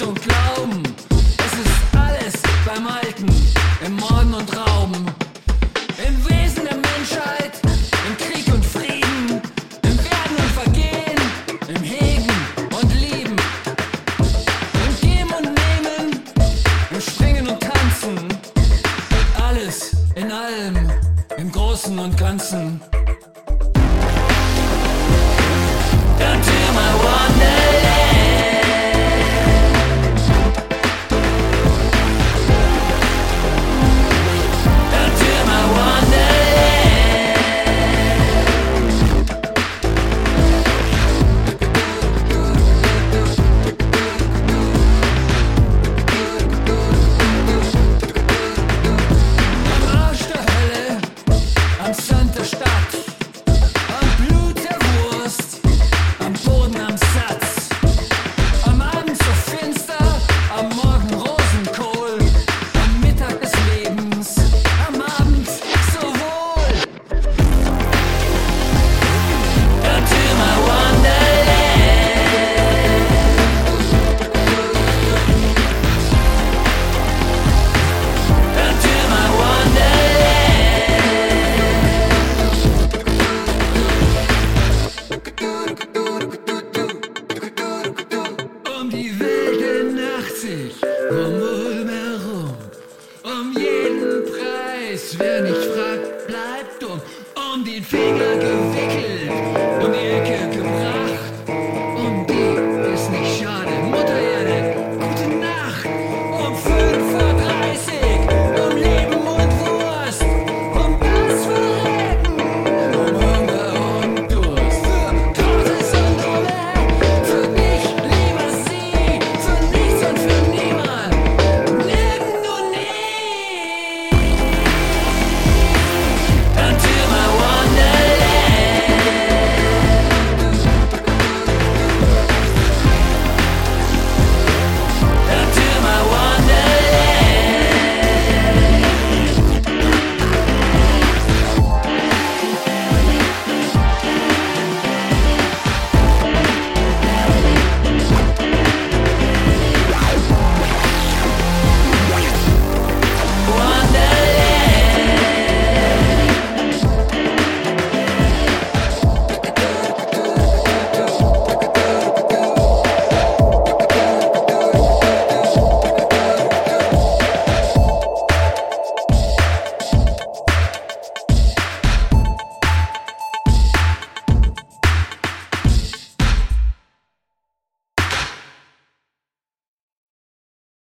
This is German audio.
Licht und Glauben. Es ist alles beim Alten, im Morden und Rauben. Im Wesen der Menschheit, im Krieg und Frieden, im Werden und Vergehen, im Hegen und Lieben. Im Geben und Nehmen, im Springen und Tanzen. Alles in allem, im Großen und Ganzen. witzig, rummel herum. Um jeden Preis, wer nicht fragt, bleibt dumm. Um den Finger.